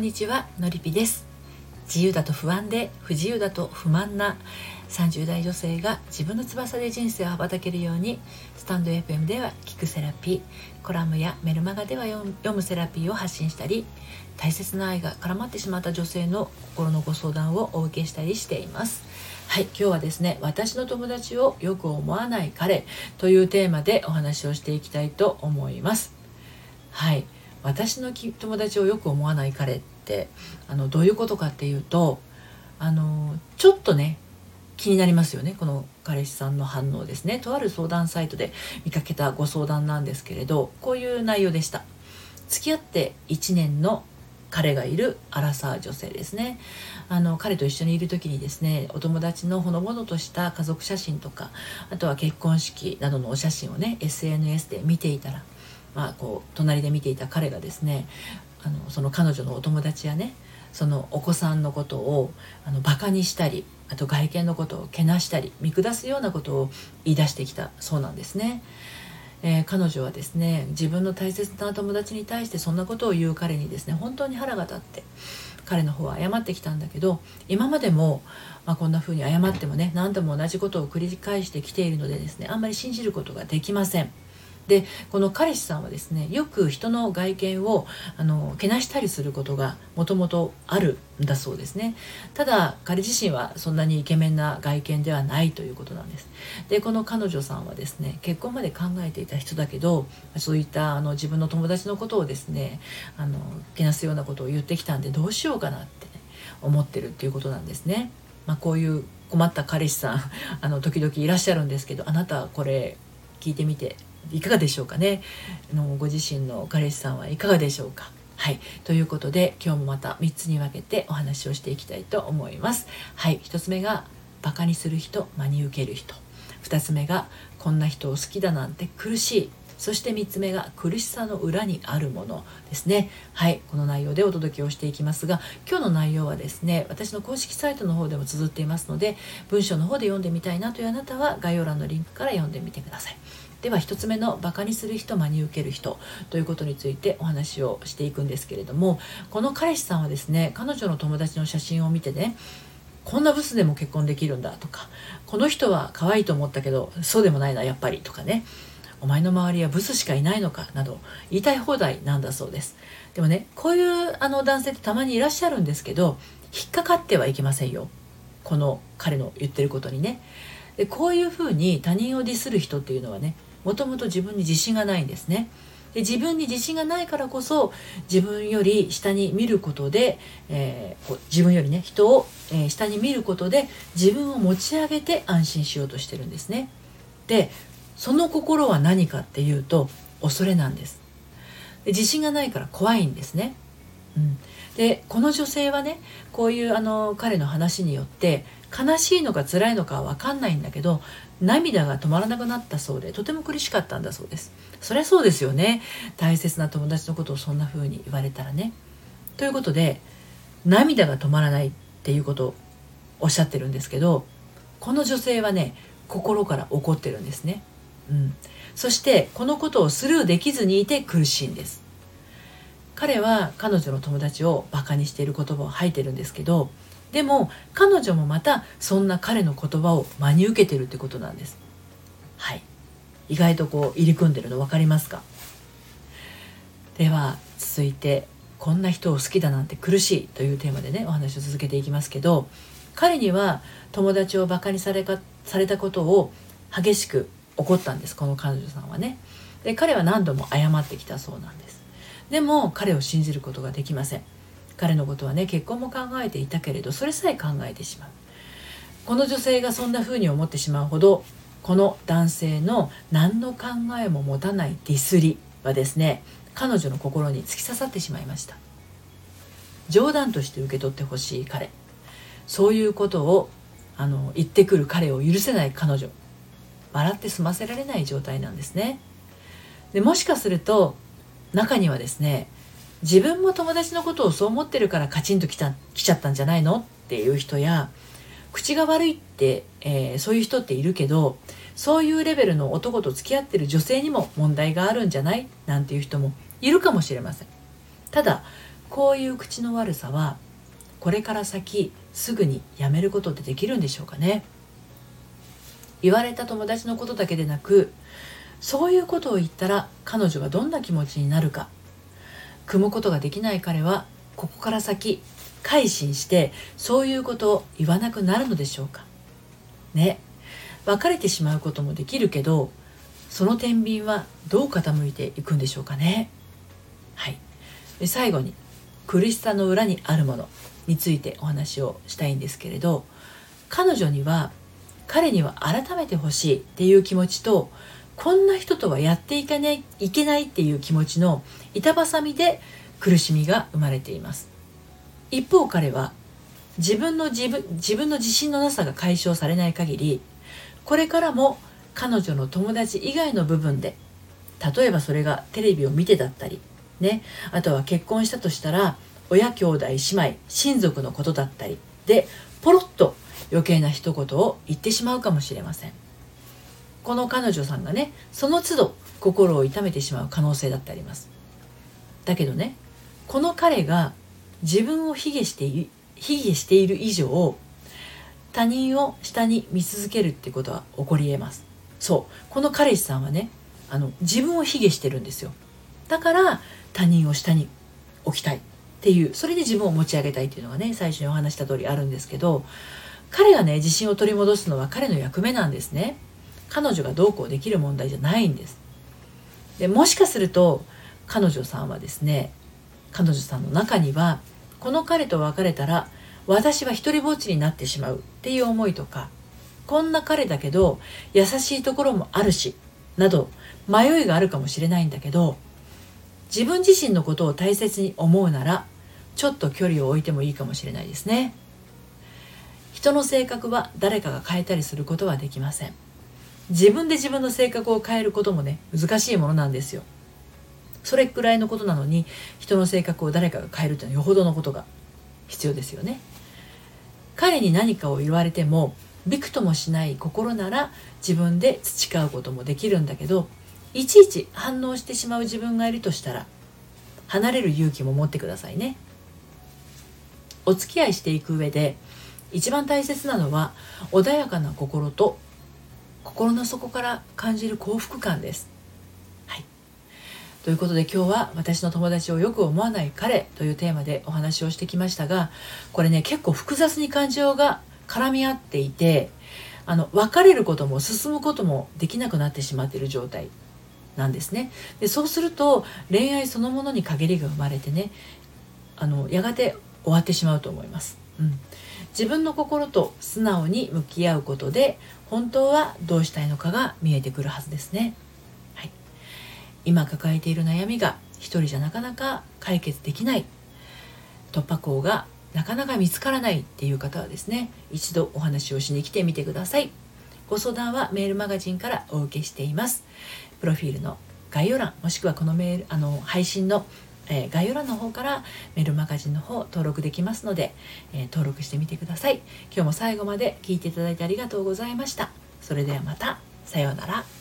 んにちはのりぴです。自由だと不安で不自由だと不満な30代女性が自分の翼で人生を羽ばたけるようにスタンド FM では聞くセラピーコラムやメルマガでは読むセラピーを発信したり大切な愛が絡まってしまった女性の心のご相談をお受けしたりしています。はい今日はですね私の友達をよく思わない彼というテーマでお話をしていきたいと思います。はい。私の友達をよく思わない彼ってあのどういうことかっていうとあのちょっとね気になりますよね。この彼氏さんの反応ですね。とある相談サイトで見かけたご相談なんですけれどこういう内容でした。付き合って1年の彼がいるアラサー女性ですね。あの彼と一緒にいる時にですねお友達のほのぼのとした家族写真とかあとは結婚式などのお写真をね SNS で見ていたらまあ、こう隣で見ていた彼がですねあのその彼女のお友達やねそのお子さんのことをあのバカにしたりあと外見のことをけなしたり見下すようなことを言い出してきたそうなんですね。えー、彼女はですね自分の大切な友達に対してそんなことを言う彼にですね本当に腹が立って彼の方は謝ってきたんだけど今までも、まあ、こんな風に謝ってもね何度も同じことを繰り返してきているのでですねあんまり信じることができません。でこの彼氏さんはですねよく人の外見をあのけなしたりすることがもともとあるんだそうですね。ただ彼自身はそんなにイケメンな外見ではないということなんです。でこの彼女さんはですね結婚まで考えていた人だけどそういったあの自分の友達のことをですねあのけなすようなことを言ってきたんでどうしようかなって、思ってるっていうことなんですね、まあ、こういう困った彼氏さんあの時々いらっしゃるんですけどあなたこれ聞いてみていかがでしょうかねのご自身の彼氏さんはいかがでしょうかはい。ということで、今日もまた3つに分けてお話をしていきたいと思います。はい。1つ目が、バカにする人、真に受ける人。2つ目が、こんな人を好きだなんて苦しい。そして3つ目が苦しさの裏にあるものですねはいこの内容でお届けをしていきますが今日の内容はですね私の公式サイトの方でも綴っていますので文章の方で読んでみたいなというあなたは概要欄のリンクから読んでみてくださいでは1つ目のバカにする人真に受ける人ということについてお話をしていくんですけれどもこの彼氏さんはですね彼女の友達の写真を見てねこんなブスでも結婚できるんだとかこの人は可愛いと思ったけどそうでもないなやっぱりとかねお前の周りはブスしかいないのかなど言いたい放題なんだそうです。でもねこういうあの男性ってたまにいらっしゃるんですけど引っかかってはいけませんよ。この彼の言ってることにね。でこういうふうに他人をディスる人っていうのはねもともと自分に自信がないんですね。で自分に自信がないからこそ自分より下に見ることで、えー、自分よりね人を、えー、下に見ることで自分を持ち上げて安心しようとしてるんですね。でその心は何かっていうと恐れなんです。で自信がないから怖いんですね。うん、でこの女性はねこういうあの彼の話によって悲しいのか辛いのかは分かんないんだけど涙が止まらなくなったそうでとても苦しかったんだそうです。そりゃそうですよね。大切な友達のことをそんな風に言われたらね。ということで涙が止まらないっていうことをおっしゃってるんですけどこの女性はね心から怒ってるんですね。うん。そしてこのことをスルーできずにいて苦しいんです。彼は彼女の友達をバカにしている言葉を吐いてるんですけどでも彼女もまたそんな彼の言葉を真に受けてるってことなんです。はい。意外とこう入り組んでるの分かりますか？では続いて「こんな人を好きだなんて苦しい」というテーマでねお話を続けていきますけど彼には友達をバカにされかされたことを激しく怒ったんですこの彼女さんはね。で彼は何度も謝ってきたそうなんです。でも彼を信じることができません。彼のことはね結婚も考えていたけれどそれさえ考えてしまう。この女性がそんな風に思ってしまうほどこの男性の何の考えも持たないディスりはですね彼女の心に突き刺さってしまいました。冗談として受け取ってほしい彼。そういうことをあの言ってくる彼を許せない彼女。笑って済ませられない状態なんですね。でもしかすると中にはですね自分も友達のことをそう思ってるからカチンときた来ちゃったんじゃないのっていう人や口が悪いって、えー、そういう人っているけどそういうレベルの男と付き合ってる女性にも問題があるんじゃない？なんていう人もいるかもしれません。ただこういう口の悪さはこれから先すぐにやめることってできるんでしょうかね？言われた友達のことだけでなくそういうことを言ったら彼女がどんな気持ちになるか。組むことができない彼はここから先改心してそういうことを言わなくなるのでしょうか。ね。別れてしまうこともできるけどその天秤はどう傾いていくんでしょうかね。はい。で最後に苦しさの裏にあるものについてお話をしたいんですけれど彼女には彼には改めてほしいっていう気持ちとこんな人とはやっていかないいけないっていう気持ちの板挟みで苦しみが生まれています。一方彼は自分の自分自分の自信のなさが解消されない限りこれからも彼女の友達以外の部分で例えばそれがテレビを見てだったりねあとは結婚したとしたら親兄弟姉妹親族のことだったりでポロッと余計な一言を言ってしまうかもしれません。この彼女さんがねその都度心を痛めてしまう可能性だってあります。だけどねこの彼が自分を卑下して卑下している以上他人を下に見続けるってことは起こり得ます。そう。この彼氏さんはねあの自分を卑下してるんですよ。だから他人を下に置きたい。っていうそれで自分を持ち上げたいっていうのがね最初にお話した通りあるんですけど彼がね自信を取り戻すのは彼の役目なんですね。彼女がどうこうできる問題じゃないんです。でもしかすると彼女さんはですね彼女さんの中にはこの彼と別れたら私は一りぼっちになってしまうっていう思いとかこんな彼だけど優しいところもあるしなど迷いがあるかもしれないんだけど自分自身のことを大切に思うならちょっと距離を置いてもいいかもしれないですね。人の性格は誰かが変えたりすることはできません。自分で自分の性格を変えることもね難しいものなんですよ。それくらいのことなのに人の性格を誰かが変えるというのはよほどのことが必要ですよね。彼に何かを言われてもびくともしない心なら自分で培うこともできるんだけどいちいち反応してしまう自分がいるとしたら離れる勇気も持ってくださいね。お付き合いしていく上で一番大切なのは穏やかな心と心の底から感じる幸福感です。はい、ということで今日は私の友達をよく思わない彼というテーマでお話をしてきましたがこれね結構複雑に感情が絡み合っていてあの別れることも進むこともできなくなってしまっている状態なんですねでそうすると恋愛そのものに陰りが生まれてねあのやがて終わってしまうと思います。うん、自分の心と素直に向き合うことで本当はどうしたいのかが見えてくるはずですね、はい、今抱えている悩みが一人じゃなかなか解決できない。突破口がなかなか見つからないっていう方はですね一度お話をしに来てみてください。ご相談はメールマガジンからお受けしています。プロフィールの概要欄もしくはこのメールあの配信のえー、概要欄の方からメルマガジンの方登録できますので、えー、登録してみてください。今日も最後まで聞いていただいてありがとうございました。それではまた。さようなら。